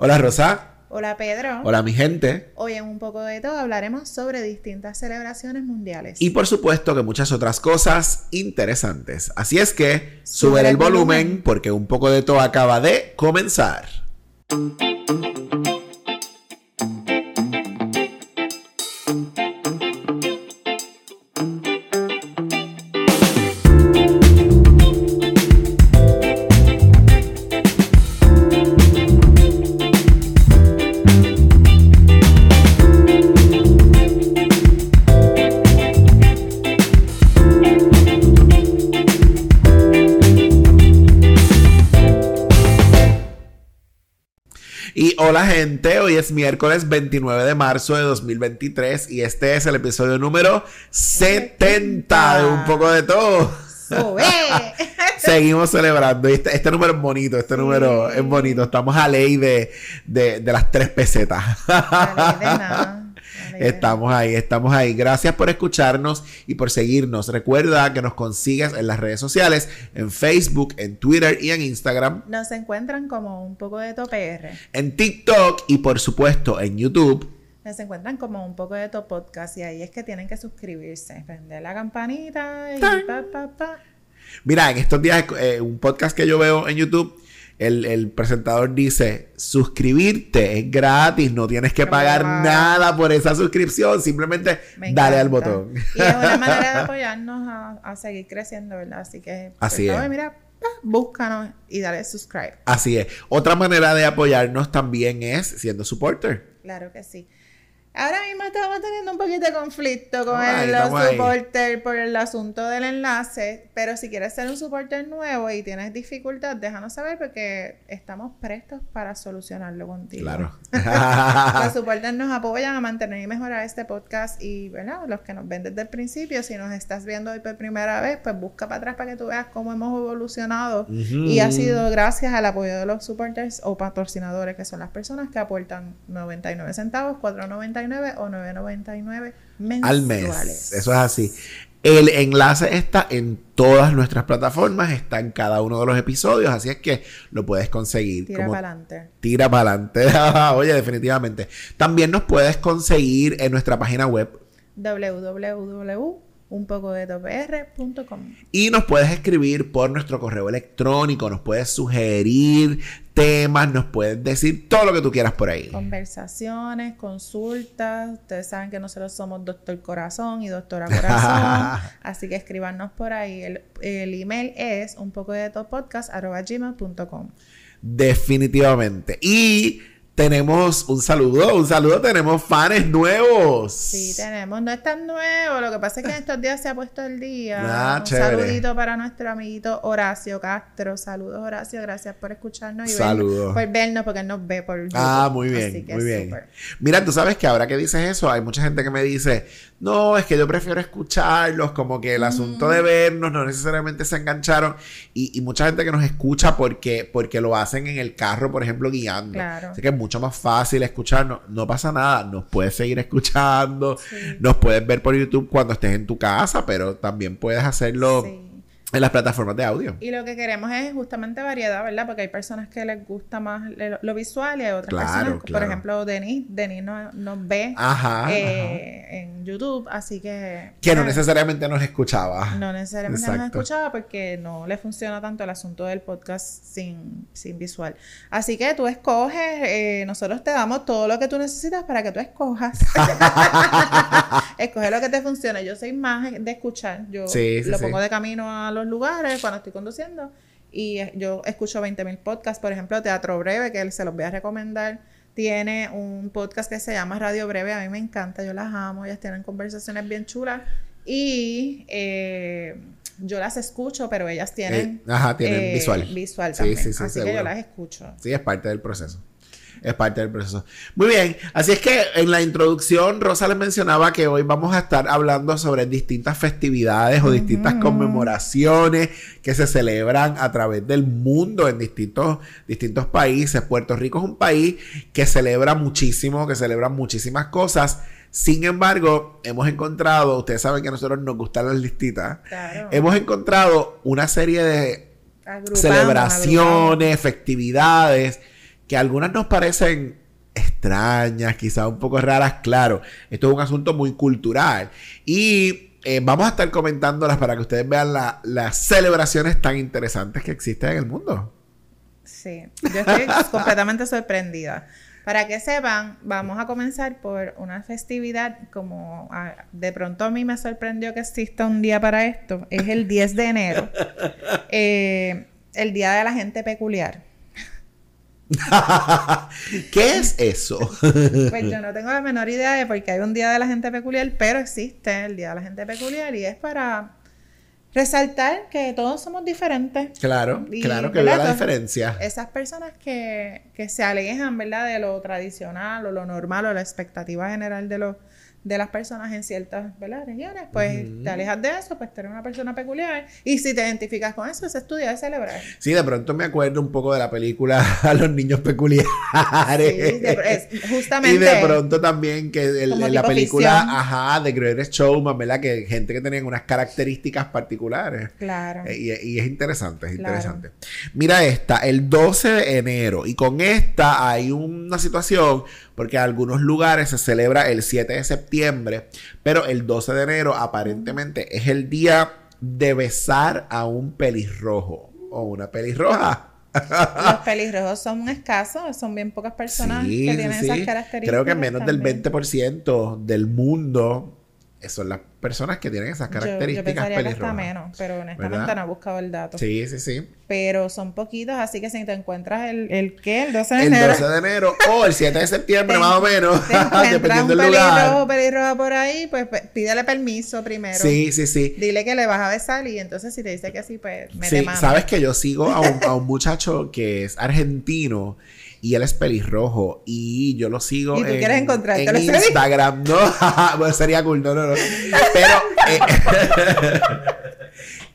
Hola Rosa. Hola Pedro. Hola mi gente. Hoy en un poco de todo hablaremos sobre distintas celebraciones mundiales. Y por supuesto que muchas otras cosas interesantes. Así es que sube el, volumen porque un poco de todo acaba de comenzar. Es miércoles 29 de marzo de 2023 y este es el episodio número 70 de Un poco de todo. Seguimos celebrando. Este, este, número es bonito, este número es bonito. Estamos a ley de, de, de las tres pesetas. Estamos ahí, estamos ahí. Gracias por escucharnos y por seguirnos. Recuerda que nos consigues en las redes sociales, en Facebook, en Twitter y en Instagram. Nos encuentran como un poco de TopR. En TikTok y por supuesto en YouTube. Nos encuentran como un poco de Top Podcast y ahí es que tienen que suscribirse, prender la campanita y pa, pa, pa. Mira, en estos días, eh, un podcast que yo veo en YouTube el, presentador dice, suscribirte es gratis, no tienes que pagar nada por esa suscripción, simplemente dale al botón. Y es una manera de apoyarnos a, seguir creciendo, ¿verdad? Así que, Así es. mira, búscanos y dale subscribe. Así es. Otra manera de apoyarnos también es siendo supporter. Claro que sí. Ahora mismo estamos teniendo un poquito de conflicto con los supporters por el asunto del enlace, pero si quieres ser un supporter nuevo y tienes dificultad, déjanos saber porque estamos prestos para solucionarlo contigo. Claro. los supporters nos apoyan a mantener y mejorar este podcast y, bueno, los que nos ven desde el principio, si nos estás viendo hoy por primera vez, pues busca para atrás para que tú veas cómo hemos evolucionado y ha sido gracias al apoyo de los supporters o patrocinadores, que son las personas que aportan 99 centavos, 4.99 o 9.99 mensuales. Al mes. Eso es así. El enlace está en todas nuestras plataformas, está en cada uno de los episodios, así es que lo puedes conseguir. Tira para adelante. Tira para adelante. Oye, definitivamente. También nos puedes conseguir en nuestra página web www un poco de Y nos puedes escribir por nuestro correo electrónico, nos puedes sugerir temas, nos puedes decir todo lo que tú quieras por ahí. Conversaciones, consultas. Ustedes saben que nosotros somos Doctor Corazón y Doctora Corazón. así que escríbanos por ahí. El, email es un poco de gmail.com. Definitivamente. Y tenemos un saludo, un saludo, tenemos fans nuevos. Sí, tenemos, no es tan nuevo, lo que pasa es que en estos días se ha puesto el día. Ah, un saludito para nuestro amiguito Horacio Castro. Saludos Horacio, gracias por escucharnos y Saludos. por vernos porque él nos ve por YouTube. Ah, muy bien, muy bien. Mira, tú sabes que ahora que dices eso, hay mucha gente que me dice, no, es que yo prefiero escucharlos, como que el asunto de mm. vernos no necesariamente se engancharon. Y, mucha gente que nos escucha porque, porque lo hacen en el carro, por ejemplo, guiando. Claro. Así que es mucho más fácil escucharnos. No pasa nada, nos puedes seguir escuchando, nos puedes ver por YouTube cuando estés en tu casa, pero también puedes hacerlo en las plataformas de audio. Y lo que queremos es justamente variedad, ¿verdad? Porque hay personas que les gusta más lo, visual y hay otras personas, por ejemplo, Denis, Denis nos, ve eh, en YouTube, así que... Que no necesariamente nos escuchaba. No necesariamente nos escuchaba porque no le funciona tanto el asunto del podcast sin, sin visual. Así que tú escoges, eh, nosotros te damos todo lo que tú necesitas para que tú escojas. Escoge lo que te funcione. Yo soy más de escuchar. Yo lo pongo de camino a los lugares cuando estoy conduciendo. Y yo escucho 20.000 podcasts, por ejemplo, Teatro Breve, que se los voy a recomendar. Tiene un podcast que se llama Radio Breve, a mí me encanta, yo las amo, ellas tienen conversaciones bien chulas. Y eh, yo las escucho, pero ellas tienen, eh, ajá, tienen eh, visual. Visual también. Así que yo las escucho. Sí, es parte del proceso. Es parte del proceso. Muy bien, así es que en la introducción Rosa les mencionaba que hoy vamos a estar hablando sobre distintas festividades o distintas conmemoraciones que se celebran a través del mundo en distintos, distintos países. Puerto Rico es un país que celebra muchísimo, que celebra muchísimas cosas. Sin embargo, hemos encontrado, ustedes saben que a nosotros nos gustan las listitas, hemos encontrado una serie de celebraciones, festividades, que algunas nos parecen extrañas, quizás un poco raras, claro, esto es un asunto muy cultural. Y eh, vamos a estar comentándolas para que ustedes vean las celebraciones tan interesantes que existen en el mundo. Sí, yo estoy completamente sorprendida. Para que sepan, vamos a comenzar por una festividad como de pronto a mí me sorprendió que exista un día para esto. Es el 10 de enero, eh, el Día de la Gente Peculiar. ¿Qué es eso? pues yo no tengo la menor idea de por qué hay un Día de la Gente Peculiar, pero existe el Día de la Gente Peculiar y es para resaltar que todos somos diferentes. Claro, claro que veo la diferencia. Esas personas que, que se alejan, ¿verdad? De lo tradicional o lo normal o la expectativa general de los de las personas en ciertas regiones, pues te alejas de eso, pues tú eres una persona peculiar. Y si te identificas con eso, se estudia de celebrar. Sí, de pronto me acuerdo un poco de la película A los niños peculiares. Sí, justamente. Y de pronto también que en la película, ajá, de Greatest Showman, ¿verdad? Que gente que tenía unas características particulares. Claro. Eh, y, es interesante, es interesante. Mira esta, el 12 de enero, y con esta hay una situación porque en algunos lugares se celebra el 7 de septiembre, pero el 12 de enero aparentemente es el día de besar a un pelirrojo o una pelirroja. Los pelirrojos son escasos, son bien pocas personas que tienen esas características. Creo que menos del 20% del mundo son las personas que tienen esas características yo, yo pensaría que menos, pero honestamente no he buscado el dato. Sí, sí, sí. Pero son poquitos, así que si te encuentras el, el ¿qué? El 12 de enero. El 12 de enero o el 7 de septiembre, más o menos. dependiendo un del lugar. pelirrojo por ahí, pues pídele permiso primero. Sí, sí, sí. Dile que le vas a besar y entonces si te dice que sí, pues me Sí, sabes que yo sigo a un, a un muchacho que es argentino y él es pelirrojo y yo lo sigo ¿Y tú en, quieres encontrarte en Instagram, ¿no? bueno, sería cool, no, no, no. Pero eh,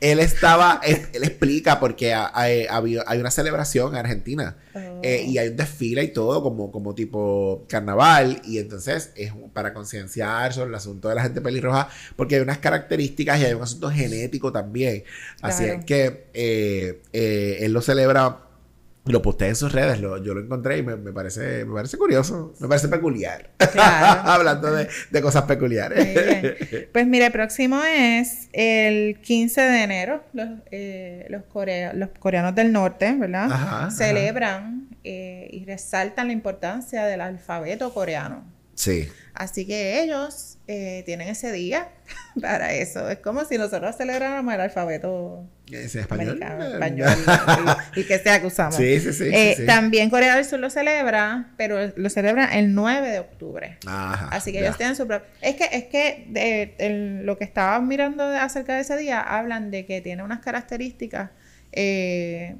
él estaba, él, explica porque hay, hay, una celebración en Argentina eh, y hay un desfile y todo como, como tipo carnaval y entonces es para concienciar sobre el asunto de la gente pelirroja porque hay unas características y hay un asunto genético también. Así es que eh, él lo celebra lo posté en sus redes, yo lo encontré y me, parece, me parece curioso, me parece peculiar. Hablando de, cosas peculiares. Pues mire, el próximo es el 15 de enero. Los, eh, los, los coreanos del norte, ¿verdad? Celebran eh, y resaltan la importancia del alfabeto coreano. Sí. Así que ellos eh, tienen ese día para eso. Es como si nosotros celebráramos el alfabeto ¿Es español? español y, que sea que usamos. Sí, sí, sí, eh, También Corea del Sur lo celebra, pero lo celebra el 9 de octubre. Ajá, Así que ellos tienen su propio... Es que, es que de, lo que estaba mirando acerca de ese día, hablan de que tiene unas características... Eh,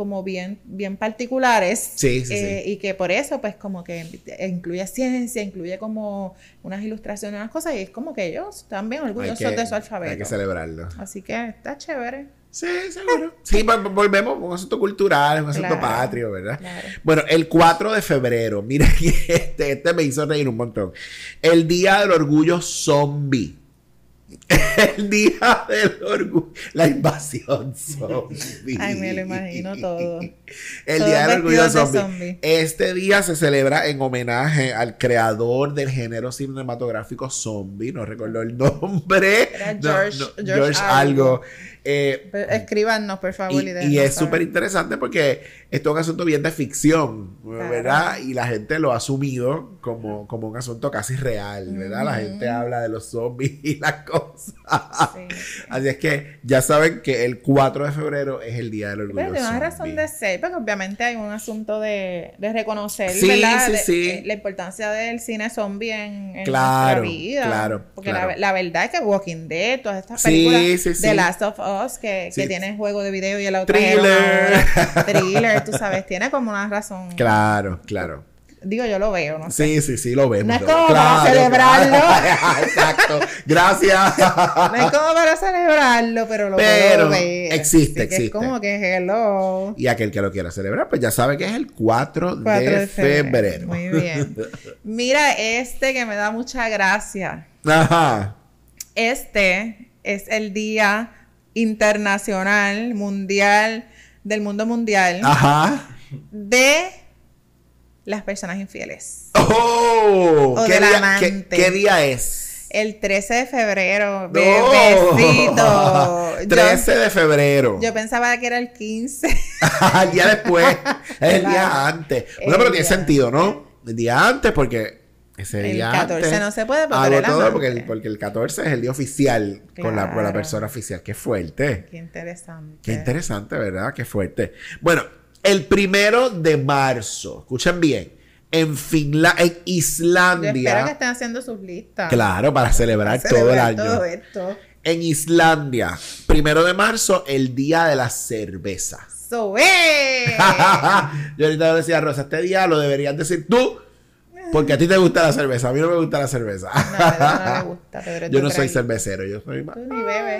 como bien, bien particulares. Sí, sí, eh, Y que por eso, pues, como que incluye ciencia, incluye como unas ilustraciones, unas cosas, y es como que ellos también orgullosos de su alfabeto. Hay que celebrarlo. Así que está chévere. Sí, seguro. Sí, volvemos a un asunto cultural, un asunto patrio, ¿verdad? Bueno, el 4 de febrero, mira, este, este me hizo reír un montón. El Día del Orgullo Zombie. El día del orgullo, la invasión zombie. Ay, me lo imagino todo. El día del orgullo zombie. Este día se celebra en homenaje al creador del género cinematográfico zombie, no recuerdo el nombre. George, George, algo. Eh, escríbanos, por favor. Y, y es súper interesante porque esto es un asunto bien de ficción, ¿verdad? Y la gente lo ha asumido como, como un asunto casi real, ¿verdad? La gente habla de los zombies y las cosas. Así es que ya saben que el 4 de febrero es el Día del Orgullo Pero una razón de ser, porque obviamente hay un asunto de, de reconocer, ¿verdad? Eh, la importancia del cine zombie en, en nuestra vida. Claro, Porque La, verdad es que Walking Dead, todas estas películas, The Last of Us, que, que tienen juego de video y el otro Thriller. thriller, tú sabes, tiene como una razón. Claro, claro. Digo, yo lo veo, no sé. Sí, sí, sí, lo vemos. No es como para celebrarlo. Exacto. Gracias. no es como para celebrarlo, pero lo pero ver. Existe, existe. Es como que hello. Y aquel que lo quiera celebrar, pues ya sabe que es el 4, de, febrero. Muy bien. Mira este que me da mucha gracia. Ajá. Este es el Día Internacional, Mundial, del Mundo Mundial. Ajá. De las personas infieles. ¡Oh! ¿Qué, día, ¿qué, día es? El 13 de febrero, bebecito. 13 de febrero. Yo pensaba que era el 15. el día después, el día antes. Bueno, pero tiene sentido, ¿no? El día antes porque ese día el 14 no se puede porque hago todo porque el, porque el 14 es el día oficial con, la, con la persona oficial. Qué fuerte. Qué interesante. Qué interesante, ¿verdad? Qué fuerte. Bueno, el primero de marzo, escuchen bien, en Finlandia, en Islandia. Yo espero que estén haciendo sus listas. Claro, para celebrar, todo el año. Esto. En Islandia, primero de marzo, el día de la cerveza. So, Yo ahorita decía a Rosa, este día lo deberías decir tú porque a ti te gusta la cerveza, a mí no me gusta la cerveza. No, no me gusta, yo no soy cervecero, yo soy más.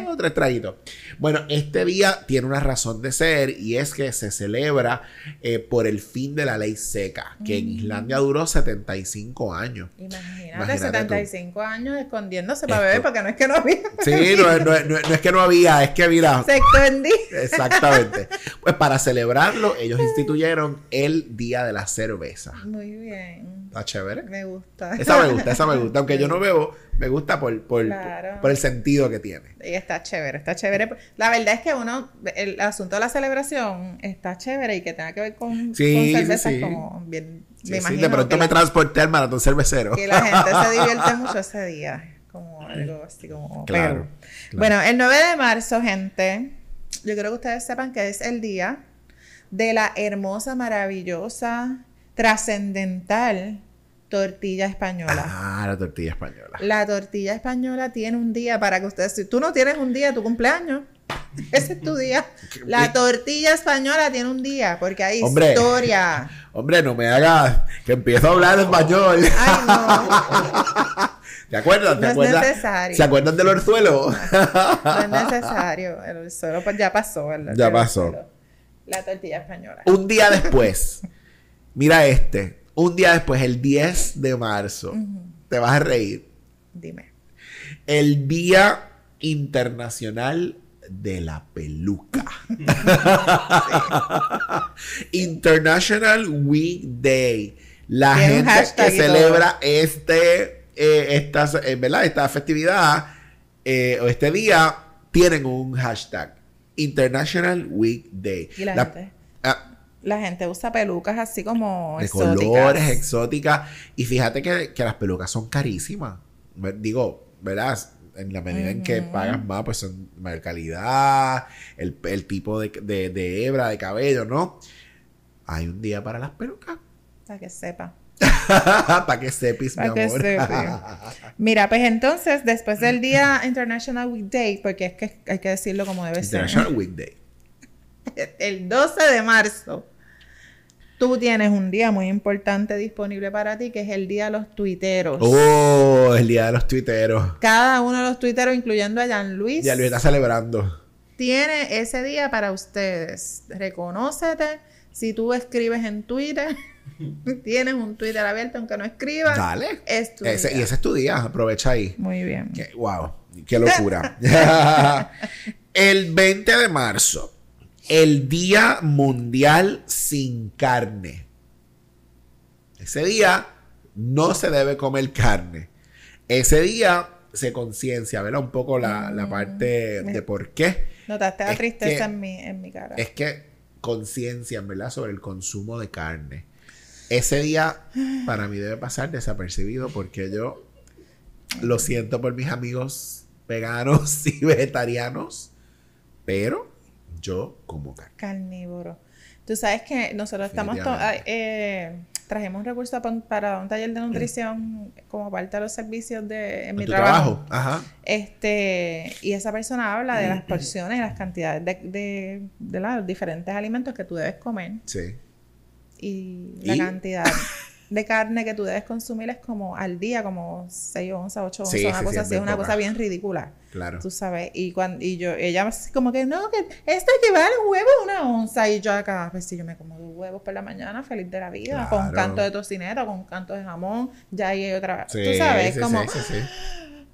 Oh, tres traguitos. Bueno, este día tiene una razón de ser y es que se celebra eh, por el fin de la ley seca, que en Islandia duró 75 años. Imagínate, 75 años escondiéndose para beber porque no es que no había. Sí, no, no, es que no había, es que mira. Se escondí. Exactamente. Pues para celebrarlo, ellos instituyeron el Día de la Cerveza. Muy bien. Está chévere. Me gusta. Esa me gusta, esa me gusta. Aunque yo no veo, me gusta por, por, por, el sentido que tiene. Y está chévere, está chévere. La verdad es que uno, el asunto de la celebración está chévere y que tenga que ver con, sí, cervezas como bien. me imagino de pronto me transporté al maratón cervecero. Que la gente se divierte mucho ese día. Como algo así como. Claro, Bueno, el 9 de marzo, gente, yo quiero que ustedes sepan que es el día de la hermosa, maravillosa trascendental tortilla española. Ah, la tortilla española. La tortilla española tiene un día para que ustedes, si tú no tienes un día tu cumpleaños, ese es tu día. La tortilla española tiene un día, porque hay historia. Hombre, no me hagas que empiezo a hablar español. Ay, no. ¿Te acuerdas? ¿Te no Es necesario. ¿Se acuerdan del orzuelo? No, es necesario. El orzuelo pues, ya pasó, ¿verdad? Ya pasó. La tortilla española. Un día después. Mira este. Un día después, el 10 de marzo. Te vas a reír. Dime. El Día Internacional de la Peluca. International Week Day. La gente que celebra este, eh, esta, eh, ¿verdad? esta festividad eh, o este día tienen un hashtag. International Week Day. ¿Y la, gente? Ah, la gente usa pelucas así como de colores exóticas. Y fíjate que, las pelucas son carísimas. Digo, ¿verdad? En la medida en que pagas más, pues son mayor calidad, el, tipo de, de, hebra, de cabello, ¿no? Hay un día para las pelucas. Para que sepa. para que sepis, mi amor. Mira, pues entonces, después del día International Weekday, porque es que hay que decirlo como debe ser. International Weekday. El 12 de marzo tú tienes un día muy importante disponible para ti, que es el día de los tuiteros. Oh, el día de los tuiteros. Cada uno de los tuiteros, incluyendo a Jan Luis. Jan Luis está celebrando. Tiene ese día para ustedes. Reconócete. Si tú escribes en Twitter, tienes un Twitter abierto, aunque no escribas. Dale. Es tu ese, Y ese es tu día. Aprovecha ahí. Muy bien. wow. Qué locura. el 20 de marzo el Día Mundial sin Carne. Ese día no se debe comer carne. Ese día se conciencia, ¿verdad? Un poco la, mm. parte de por qué. Notaste la tristeza en, mi, en mi cara. Es que conciencia, ¿verdad? Sobre el consumo de carne. Ese día para mí debe pasar desapercibido porque yo lo siento por mis amigos veganos y vegetarianos, pero yo como carne. Carnívoro. Tú sabes que nosotros estamos... Eh, trajimos recursos para un taller de nutrición como parte de los servicios de en mi trabajo. Ajá. Este, y esa persona habla de las porciones y las cantidades de, de, los diferentes alimentos que tú debes comer. Sí. Y la cantidad de carne que tú debes consumir es como al día, como 6 onzas, 8 onzas, una cosa así, es una cosa bien ridícula. Claro. Tú sabes, y cuando y yo, ella como que no, que esto equivale a un huevo una onza. Y yo acá, pues si yo me como dos huevos por la mañana, feliz de la vida, con un canto de tocineta, con un canto de jamón, ya ahí hay otra. tú sabes, como.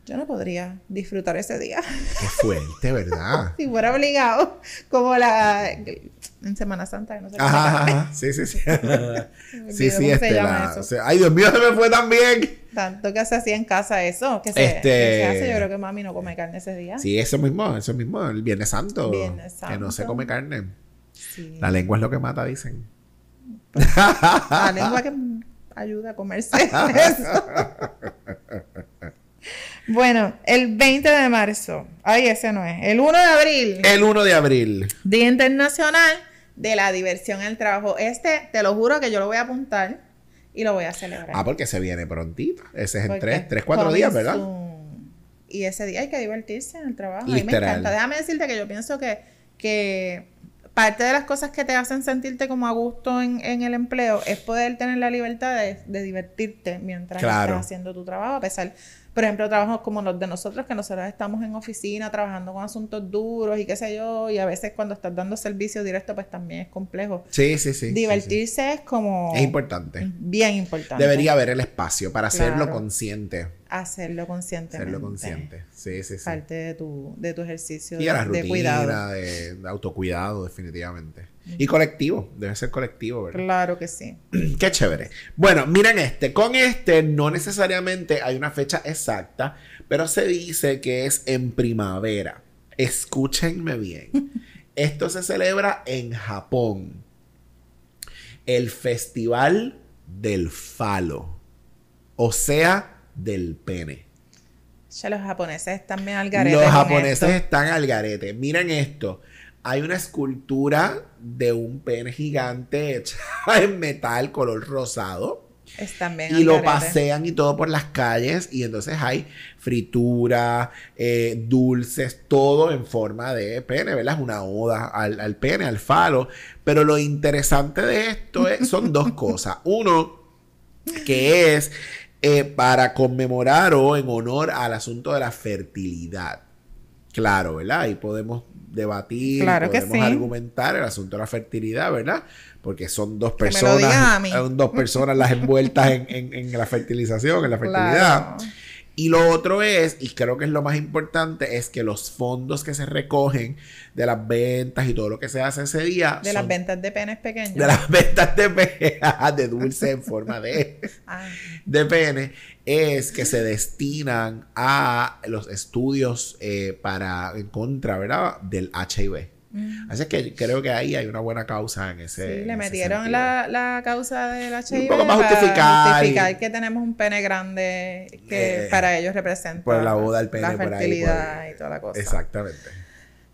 Yo no podría disfrutar ese día. Qué fuerte, ¿verdad? si fuera obligado, como la en Semana Santa, no sé ajá, Sí, sí, sí. sí, sí, este, la, ay, Dios mío, se me fue también. Tanto que se hacía en casa eso, que se, este... hace. Yo creo que mami no come carne ese día. Sí, eso mismo, eso mismo, el Viernes Santo. Viernes Santo. Que no se come carne. Sí. La lengua es lo que mata, dicen. la lengua que ayuda a comerse eso. Bueno, el 20 de marzo. Ay, ese no es. El 1 de abril. El 1 de abril. Día Internacional de la Diversión en el Trabajo. Este, te lo juro que yo lo voy a apuntar y lo voy a celebrar. Ah, porque se viene prontito. Ese es en 3, 3, 4 días, ¿verdad? Y ese día hay que divertirse en el trabajo. A mí me encanta. Déjame decirte que yo pienso que, que parte de las cosas que te hacen sentirte como a gusto en, el empleo es poder tener la libertad de, divertirte mientras estás haciendo tu trabajo, a pesar por ejemplo, trabajos como los de nosotros, que nosotros estamos en oficina trabajando con asuntos duros y qué sé yo, y a veces cuando estás dando servicio directo, pues también es complejo. Sí, sí, sí. Divertirse es como... Es importante. Bien importante. Debería haber el espacio para hacerlo consciente. Hacerlo consciente. Hacerlo consciente. Sí, sí, sí. Parte de tu, de tu ejercicio y de, la rutina, de cuidado. De, autocuidado, definitivamente. Y colectivo, debe ser colectivo, ¿verdad? Claro que sí. Qué chévere. Bueno, miren este. Con este no necesariamente hay una fecha exacta, pero se dice que es en primavera. Escúchenme bien. Esto se celebra en Japón. El Festival del Falo. O sea, del pene. Ya los japoneses están bien al garete. Los japoneses están al garete. Miren esto. Hay una escultura de un pene gigante hecha en metal color rosado. Están bien y lo pasean y todo por las calles. Y entonces hay fritura, eh, dulces, todo en forma de pene, ¿verdad? Es una oda al, al pene, al falo. Pero lo interesante de esto son dos cosas. Uno, que es eh, para conmemorar o en honor al asunto de la fertilidad. Claro, ¿verdad? Ahí podemos debatir, podemos argumentar el asunto de la fertilidad, ¿verdad? Porque son dos personas, son dos personas las envueltas en, la fertilización, en la fertilidad. Y lo otro es, y creo que es lo más importante, es que los fondos que se recogen de las ventas y todo lo que se hace ese día. De las ventas de penes pequeños. De las ventas de penes, de dulce en forma de, ah. de pene, es que se destinan a los estudios eh, para, en contra, ¿verdad? Del HIV. Mm. Así que creo que ahí hay una buena causa en ese. Sí, le metieron la, la, causa del HIV. Un poco más justificar. justificar que tenemos un pene grande que eh, para ellos representa. Por la boda del pene, la fertilidad y toda la cosa. Exactamente.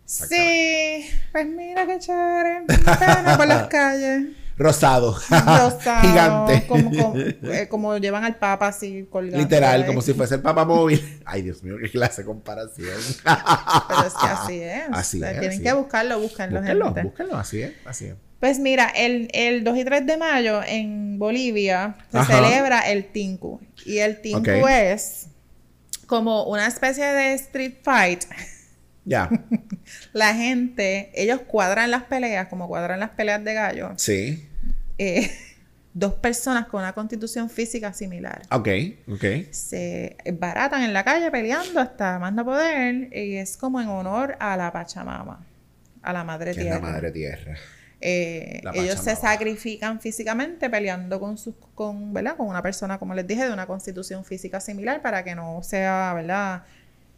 Sí, pues mira qué chévere. Pene por las calles. Rosado. Gigante. Eh, como, llevan al Papa así colgado. Literal, como si fuese el Papa móvil. Ay, Dios mío, qué clase de comparación. Pero es que así es. Así es. Tienen que buscarlo, búsquenlo. Búsquenlo, búsquenlo, así es, así es. Pues mira, el, el 2 y 3 de mayo en Bolivia se celebra el Tinku. Y el Tinku es como una especie de street fight. Ya. la gente, ellos cuadran las peleas, como cuadran las peleas de gallo. Sí. Eh, dos personas con una constitución física similar. Ok, ok. Se baratan en la calle peleando hasta más no poder y es como en honor a la Pachamama, a la Madre Tierra. la Madre Tierra. Eh, ellos se sacrifican físicamente peleando con sus, con, ¿verdad? Con una persona, como les dije, de una constitución física similar para que no sea, ¿verdad?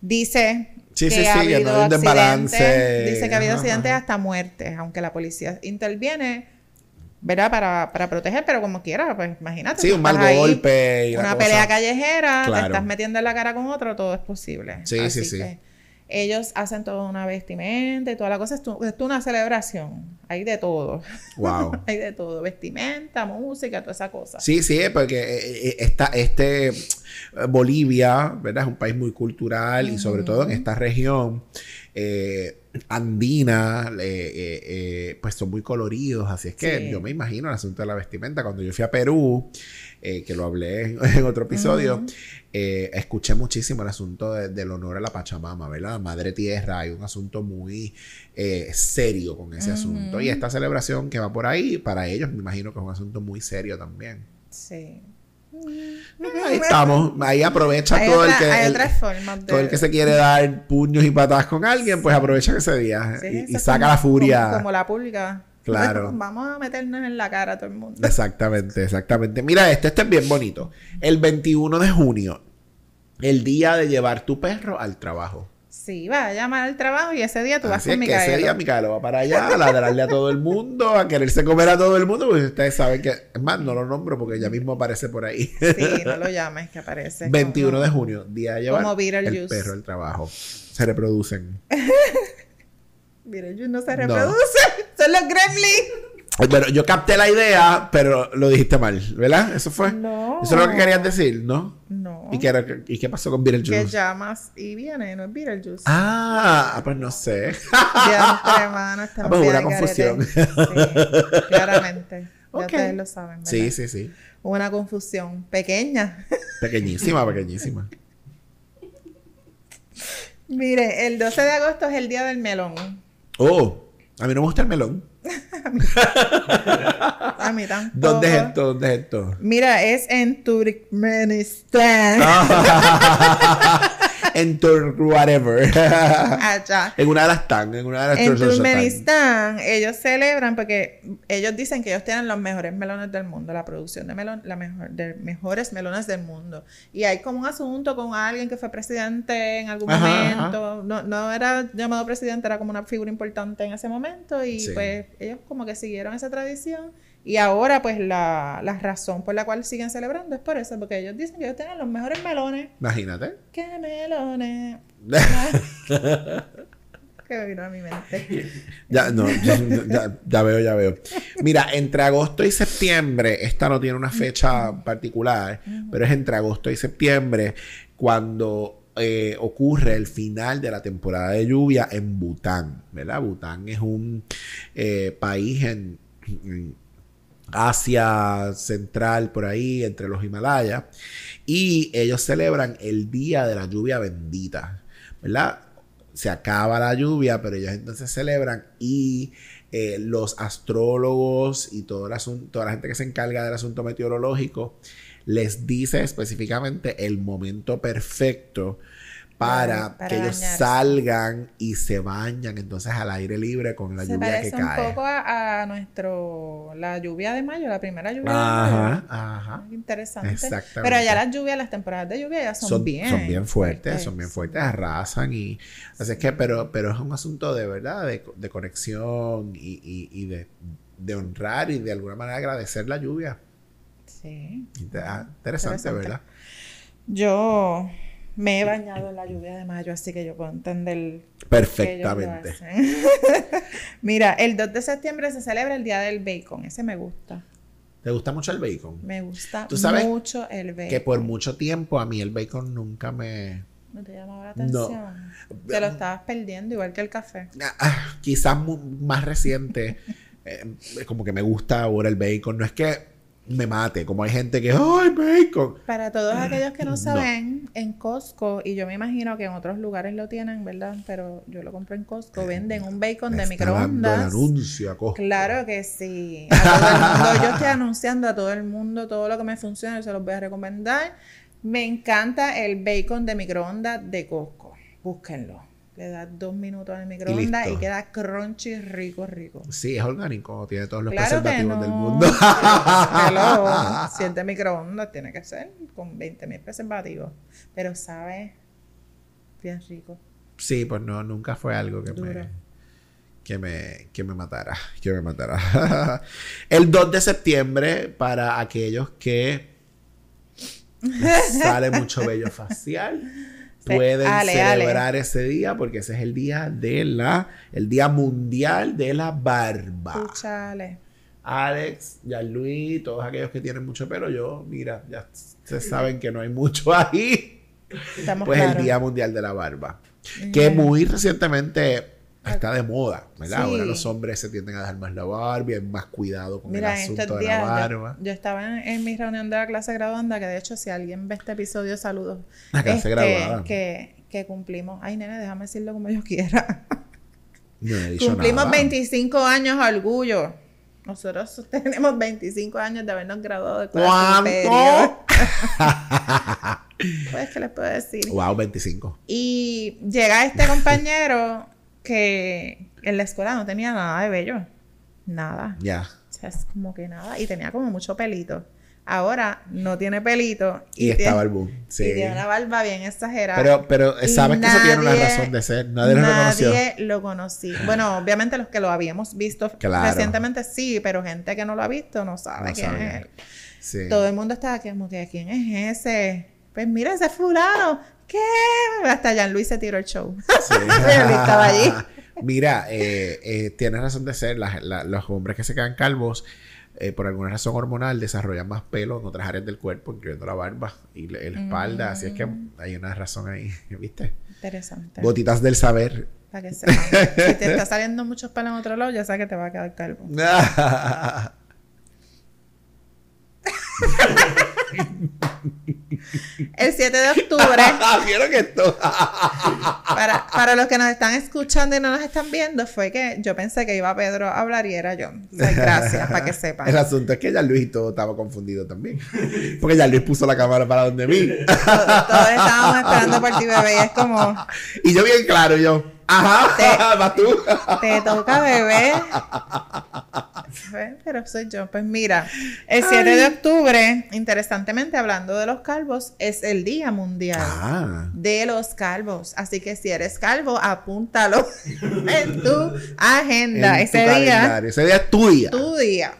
Dice que ha habido accidentes, dice que ha habido accidentes hasta muertes, aunque la policía interviene, ¿verdad? Para, para proteger, pero como quiera, pues imagínate. Sí, un mal golpe. una pelea callejera, te estás metiendo en la cara con otro, todo es posible. Sí, sí, sí. Ellos hacen toda una vestimenta y toda la cosa. Es, es una celebración. Hay de todo. Wow. Hay de todo. Vestimenta, música, toda esa cosa. Sí, sí, porque eh, eh, esta, este Bolivia, ¿verdad? Es un país muy cultural y sobre todo en esta región. Eh, andina, pues son muy coloridos, así es que yo me imagino el asunto de la vestimenta. Cuando yo fui a Perú, que lo hablé en, otro episodio, eh, escuché muchísimo el asunto del honor a la Pachamama, ¿verdad? Madre Tierra, hay un asunto muy eh, serio con ese asunto. Y esta celebración que va por ahí, para ellos me imagino que es un asunto muy serio también. Sí. Ahí estamos, ahí aprovecha todo el que hay otras formas de... todo el que se quiere dar puños y patadas con alguien, pues aprovecha ese día y, saca la furia. Como, la pública. Claro. Vamos a meternos en la cara a todo el mundo. Exactamente, exactamente. Mira este, este es bien bonito. El 21 de junio, el día de llevar tu perro al trabajo. Sí, va a llamar al trabajo y ese día tú vas con es Micaela. ese día Micaela va para allá a ladrarle a todo el mundo, a quererse comer a todo el mundo, porque ustedes saben que, es más, no lo nombro porque ya mismo aparece por ahí. Sí, no lo llames, que aparece. 21 de junio, día de llevar el perro al trabajo. Se reproducen. Beetlejuice no se reproduce, son los gremlins. Bueno, yo capté la idea, pero lo dijiste mal, ¿verdad? ¿Eso fue? No. Eso es lo que querías decir, ¿no? No. ¿Y qué, ¿y qué pasó con Beetlejuice? Que llamas y viene, no es Beetlejuice. Ah, pues no sé. ya, hermano, está ah, pues una confusión. Sí, claramente. Ya ustedes lo saben, ¿verdad? Sí, sí, sí. Una confusión pequeña. Pequeñísima, pequeñísima. Mire, el 12 de agosto es el día del melón. Oh, a mí no me gusta el melón. A mí tampoco. ¿Dónde es esto? ¿Dónde es esto? Mira, es en Turkmenistán. en Tur whatever. Allá. En una de las tan, en una de las En Turkmenistán, ellos celebran porque ellos dicen que ellos tienen los mejores melones del mundo, la producción de melón, la mejor, de mejores melones del mundo. Y hay como un asunto con alguien que fue presidente en algún momento. No, no era llamado presidente, era como una figura importante en ese momento. Y pues ellos como que siguieron esa tradición. Y ahora, pues, la, la, razón por la cual siguen celebrando es por eso, porque ellos dicen que ellos tienen los mejores melones. Imagínate. ¡Qué melones! que me vino a mi mente. Ya, no, ya, ya, veo, ya veo. Mira, entre agosto y septiembre, esta no tiene una fecha particular, pero es entre agosto y septiembre cuando eh, ocurre el final de la temporada de lluvia en Bután, ¿verdad? Bután es un eh, país en Asia Central, por ahí, entre los Himalayas. Y ellos celebran el día de la lluvia bendita, ¿verdad? Se acaba la lluvia, pero ellos entonces celebran y eh, los astrólogos y toda la gente que se encarga del asunto meteorológico les dice específicamente el momento perfecto para, que ellos salgan y se bañan entonces al aire libre con la lluvia que cae. Se un poco a, nuestro la lluvia de mayo, la primera lluvia ajá, de mayo. Ajá. Interesante. Exactamente. Pero allá las lluvias, las temporadas de lluvia ya son, bien son bien fuertes, son bien fuertes, arrasan y así es que pero pero es un asunto de verdad de, de conexión y, y, y de, de honrar y de alguna manera agradecer la lluvia. Sí. Ah, interesante, ¿verdad? Yo me he bañado en la lluvia de mayo, así que yo puedo entender. Perfectamente. Mira, el 2 de septiembre se celebra el Día del Bacon. Ese me gusta. ¿Te gusta mucho el bacon? Me gusta mucho el bacon. Que por mucho tiempo a mí el bacon nunca me. No te llamaba la atención. Te lo estabas perdiendo, igual que el café. Ah, ah, quizás más reciente. Eh, como que me gusta ahora el bacon. No es que me mate. Como hay gente que, ¡ay, bacon! Para todos aquellos que no saben, en Costco, y yo me imagino que en otros lugares lo tienen, ¿verdad? Pero yo lo compré en Costco, eh, venden un bacon de microondas. Dando el anuncio a Costco. Claro que sí. A todo el mundo, yo estoy anunciando a todo el mundo todo lo que me funciona y se los voy a recomendar. Me encanta el bacon de microondas de Costco. Búsquenlo. Le das dos minutos el microondas y, queda crunchy, rico, rico. Sí, es orgánico, tiene todos los preservativos del mundo. Hello, si es de microondas, tiene que ser con 20.000 preservativos. Pero sabe bien rico. Sí, pues no, nunca fue algo que me que me, que me matara, que me matara. el 2 de septiembre, para aquellos que sale mucho vello facial pueden celebrar ese día porque ese es el día de la el día mundial de la barba. Escúchale. Alex, Luis, todos aquellos que tienen mucho pelo, yo, mira, ya se saben que no hay mucho ahí. Estamos pues el Día Mundial de la Barba. Que muy recientemente está de moda, ¿verdad? Ahora los hombres se tienden a dejar más la barba, hay más cuidado con el asunto de la barba. Yo, estaba en, mi reunión de la clase graduanda, que de hecho, si alguien ve este episodio, saludos. La clase este, graduada. Que, que cumplimos. Ay, nene, déjame decirlo como yo quiera. No he dicho cumplimos 25 años orgullo. Nosotros tenemos 25 años de habernos graduado de clase ¿Cuánto? pues, ¿qué les puedo decir? Wow, 25. Y llega este compañero que en la escuela no tenía nada de bello. Nada. Ya. O sea, es como que nada. Y tenía como mucho pelito. Ahora no tiene pelito. Y, está barbú. Sí. Y tiene una barba bien exagerada. Pero, pero sabes que eso tiene una razón de ser. Nadie, lo conoció. Nadie lo conocí. Bueno, obviamente los que lo habíamos visto recientemente sí, pero gente que no lo ha visto no sabe quién es él. Sí. Todo el mundo estaba como que, ¿quién es ese? Pues mira, ese fulano. ¿Qué? Hasta Jan Luis se tiró el show. Sí. estaba allí. Mira, eh, eh, tienes razón de ser. los hombres que se quedan calvos eh, por alguna razón hormonal desarrollan más pelo en otras áreas del cuerpo, incluyendo la barba y la, espalda. Así es que mm. hay una razón ahí, ¿viste? Interesante. Gotitas del saber. Para que sepan. si te está saliendo muchos pelos en otro lado, ya sabes que te va a quedar calvo. El 7 de octubre. ¿Vieron esto? para, para los que nos están escuchando y no nos están viendo, fue que yo pensé que iba Pedro a hablar y era yo. gracias, para que sepan. El asunto es que ya Luis y todo estaba confundido también. Porque ya Luis puso la cámara para donde mí. todos estábamos esperando por ti, bebé. Y es como. Y yo, bien claro, yo. Ajá, vas tú. Te toca, bebé. Pero soy yo. Pues mira, el 7 de octubre, interesantemente hablando de los calvos, es el Día Mundial ah. de los Calvos. Así que si eres calvo, apúntalo en tu agenda. ese día. Ese día es tu día. Tu día.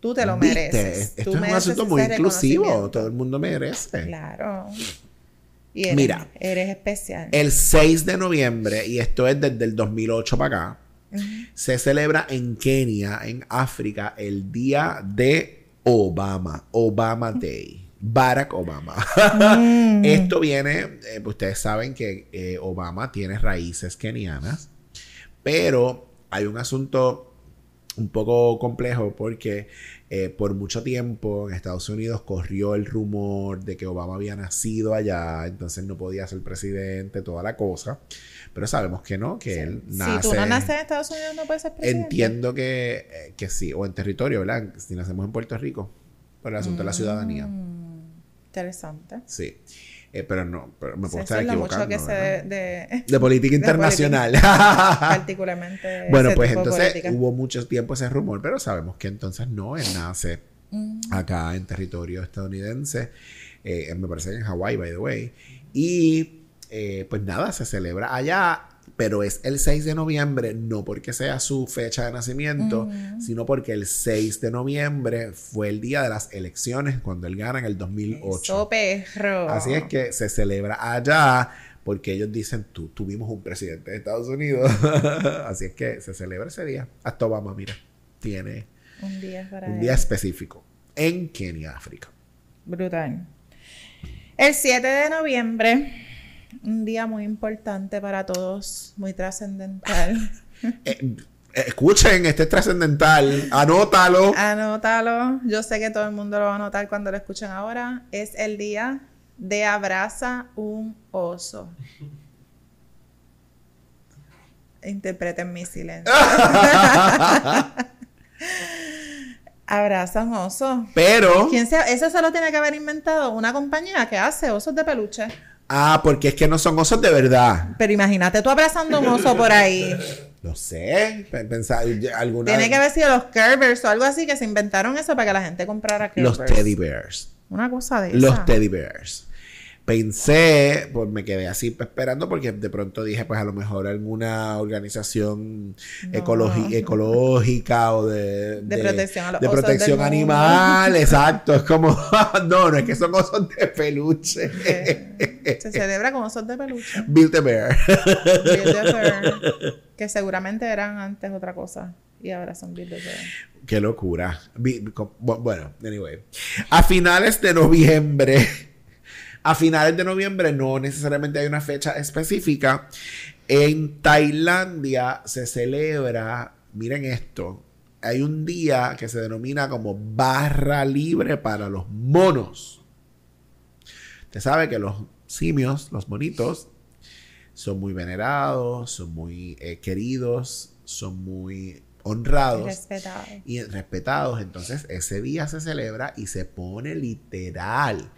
Tú te lo mereces. Esto es un asunto muy inclusivo. Todo el mundo merece. Claro. Y Mira, eres especial. El 6 de noviembre, y esto es desde el 2008 para acá, se celebra en Kenia, en África, el día de Obama, Obama Day. Barack Obama. Mm. Esto viene, eh, pues ustedes saben que eh, Obama tiene raíces kenianas, pero hay un asunto un poco complejo porque eh, por mucho tiempo en Estados Unidos corrió el rumor de que Obama había nacido allá, entonces no podía ser presidente, toda la cosa. Pero sabemos que no, que él nace. Si tú no naces en Estados Unidos, no puedes ser presidente. Entiendo que, eh, que sí, o en territorio, ¿verdad? Si nacemos en Puerto Rico, por el asunto de la ciudadanía. Mm, interesante. Sí. Eh, pero no, pero me puedo estar equivocando. Mucho que se de, de, política internacional. particularmente. bueno, pues entonces hubo mucho tiempo ese rumor, pero sabemos que entonces no, él nace mm. acá en territorio estadounidense. Eh, me parece que en Hawái, by the way. Y eh, pues nada, se celebra allá pero es el 6 de noviembre, no porque sea su fecha de nacimiento, sino porque el 6 de noviembre fue el día de las elecciones cuando él gana en el 2008. perro. Así es que se celebra allá porque ellos dicen, tú tuvimos un presidente de Estados Unidos. Así es que se celebra ese día. Hasta Obama, mira, tiene un día, un día específico en Kenia, África. Brutal. El 7 de noviembre un día muy importante para todos, muy trascendental. Eh, escuchen, este es trascendental. Anótalo. Anótalo. Yo sé que todo el mundo lo va a anotar cuando lo escuchen ahora. Es el día de abraza un oso. Interpreten mi silencio. Abraza un oso. Pero. ¿Quién sea? Eso solo tiene que haber inventado una compañía que hace osos de peluche. Ah, porque es que no son osos de verdad. Pero imagínate tú abrazando un oso por ahí. No sé, pensar alguna. Tiene que haber sido los Kerbers o algo así que se inventaron eso para que la gente comprara Kerbers. Los Teddy Bears. Una cosa de eso. Los Teddy Bears pensé, pues me quedé así esperando porque de pronto dije, pues a lo mejor alguna organización ecológica o de, de, protección, a los de protección animal, exacto, es como, no, no es que son osos de peluche. Se celebra con osos de peluche. Build a Bear. Build a Bear. Que seguramente eran antes otra cosa. Y ahora son Build a Bear. Qué locura. Bueno, anyway. A finales de noviembre a finales de noviembre no necesariamente hay una fecha específica. En Tailandia se celebra, miren esto, hay un día que se denomina como barra libre para los monos. Usted sabe que los simios, los monitos, son muy venerados, son muy eh, queridos, son muy honrados respetados. y respetados. Entonces ese día se celebra y se pone literal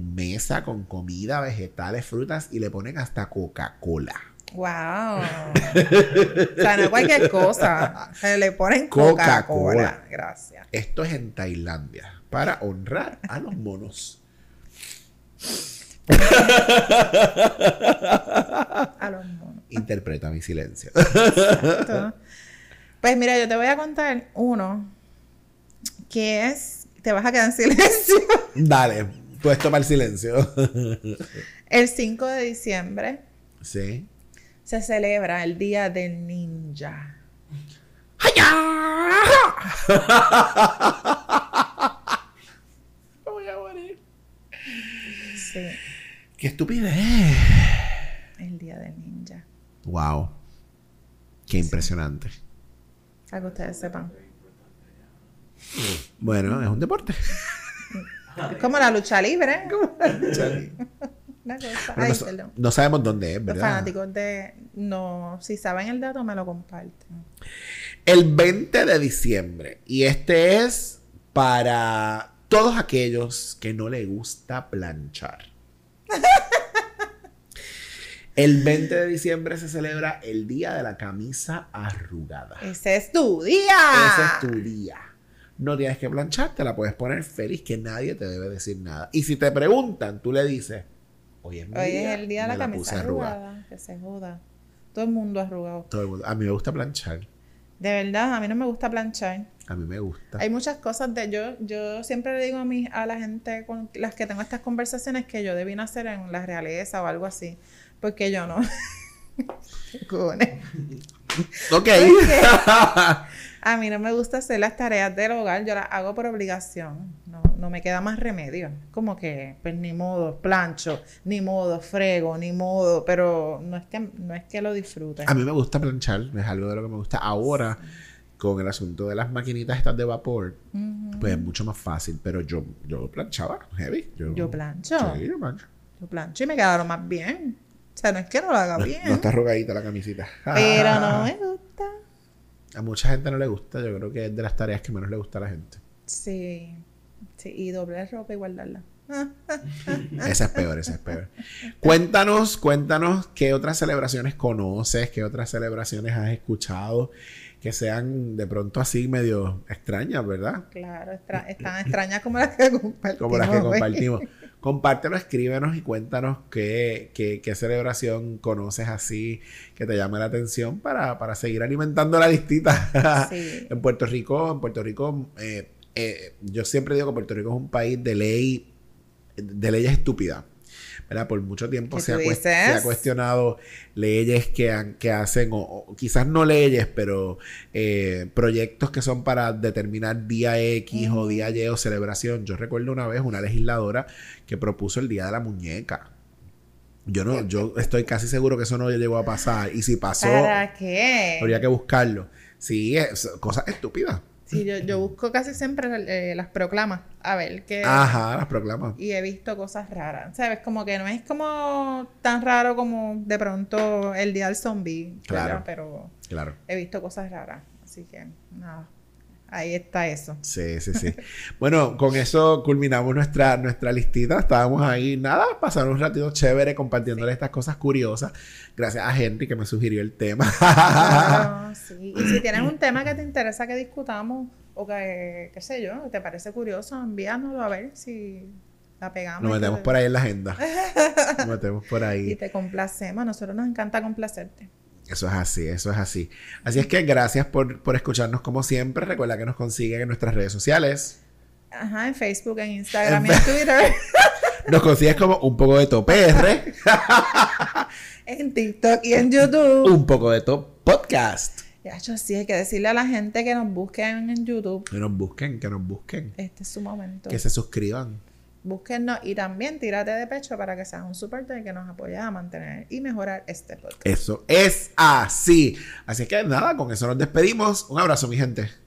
mesa con comida, vegetales, frutas y le ponen hasta Coca-Cola. Wow. o sea, no cualquier cosa. Se le ponen Coca-Cola. Gracias. Esto es en Tailandia para honrar a los monos. a los monos. Interpreta mi silencio. Pues mira, yo te voy a contar uno que es. Te vas a quedar en silencio. Dale, puesto para el silencio. el 5 de diciembre. Sí. Se celebra el Día del Ninja. voy a morir. Sí. Qué estupidez. El Día del Ninja. Wow. Qué impresionante. Para que ustedes sepan. Bueno, es un deporte. Es como la lucha libre. Como la lucha libre. no, sabemos dónde es, ¿verdad? Los fanáticos de. No, si saben el dato, me lo comparten. El 20 de diciembre. Y este es para todos aquellos que no les gusta planchar. El 20 de diciembre se celebra el Día de la Camisa Arrugada. Ese es tu día. Ese es tu día. No tienes que planchar, te la puedes poner feliz, que nadie te debe decir nada. Y si te preguntan, tú le dices, hoy es, el día de la, camisa arrugada. Que se joda. Todo el mundo arrugado. Todo el mundo. A mí me gusta planchar. De verdad, a mí no me gusta planchar. A mí me gusta. Hay muchas cosas de yo, yo siempre le digo a mi, a la gente con las que tengo estas conversaciones que yo debí nacer en la realeza o algo así. Porque yo no. ok. a mí no me gusta hacer las tareas del hogar, yo las hago por obligación. No, no me queda más remedio. Como que, pues ni modo, plancho, ni modo, frego, ni modo, pero no es que, no es que lo disfrute. A mí me gusta planchar, es algo de lo que me gusta. Ahora, con el asunto de las maquinitas estas de vapor, pues es mucho más fácil, pero yo, yo planchaba, heavy. Yo, yo plancho. Sí, yo plancho. Yo plancho y me quedaron más bien. O sea, no es que no lo haga bien. No está arrugadita la camisita. Pero no me gusta. A mucha gente no le gusta. Yo creo que es de las tareas que menos le gusta a la gente. Sí. Sí, y doblar ropa y guardarla. esa es peor, esa es peor. Cuéntanos, cuéntanos qué otras celebraciones conoces, qué otras celebraciones has escuchado que sean de pronto así medio extrañas, ¿verdad? Claro, están extrañas como las que compartimos. Como las que compartimos. Compártelo, escríbenos y cuéntanos qué, qué, celebración conoces así que te llame la atención para, para seguir alimentando la listita. en Puerto Rico, en Puerto Rico, eh, eh, yo siempre digo que Puerto Rico es un país de ley, de leyes estúpidas. Por mucho tiempo se ha, cuestionado leyes que, que hacen, o, quizás no leyes, pero eh, proyectos que son para determinar día X o día Y o celebración. Yo recuerdo una vez una legisladora que propuso el Día de la Muñeca. Yo no, yo estoy casi seguro que eso no llegó a pasar. Y si pasó, ¿para qué? Habría que buscarlo. Sí, es, cosas estúpidas. Sí, yo, yo busco casi siempre eh, las proclamas, a ver qué... Ajá, las proclamas. Y he visto cosas raras, ¿sabes? Como que no es como tan raro como de pronto el día del zombie, claro, pero claro. he visto cosas raras, así que nada. Ahí está eso. Sí, sí, sí. bueno, con eso culminamos nuestra, nuestra listita. Estábamos ahí, nada, pasaron un ratito chévere compartiéndole estas cosas curiosas. Gracias a Henry que me sugirió el tema. sí. Y si tienes un tema que te interesa que discutamos o que, qué sé yo, te parece curioso, envíanoslo a ver si la pegamos. Nos metemos por ahí en la agenda. Nos metemos por ahí. Y te complacemos. A nosotros nos encanta complacerte. Eso es así, eso es así. Así es que gracias por, escucharnos como siempre. Recuerda que nos consiguen en nuestras redes sociales. Ajá, en Facebook, en Instagram y en Twitter. nos consigues como un poco de top PR. en TikTok y en YouTube. Un poco de top podcast. Ya, yo sí, hay que decirle a la gente que nos busquen en YouTube. Que nos busquen, que nos busquen. Este es su momento. Que se suscriban búsquennos y también tírate de pecho para que seas un support que nos apoye a mantener y mejorar este podcast. Eso es así. Así que nada, con eso nos despedimos. Un abrazo, mi gente.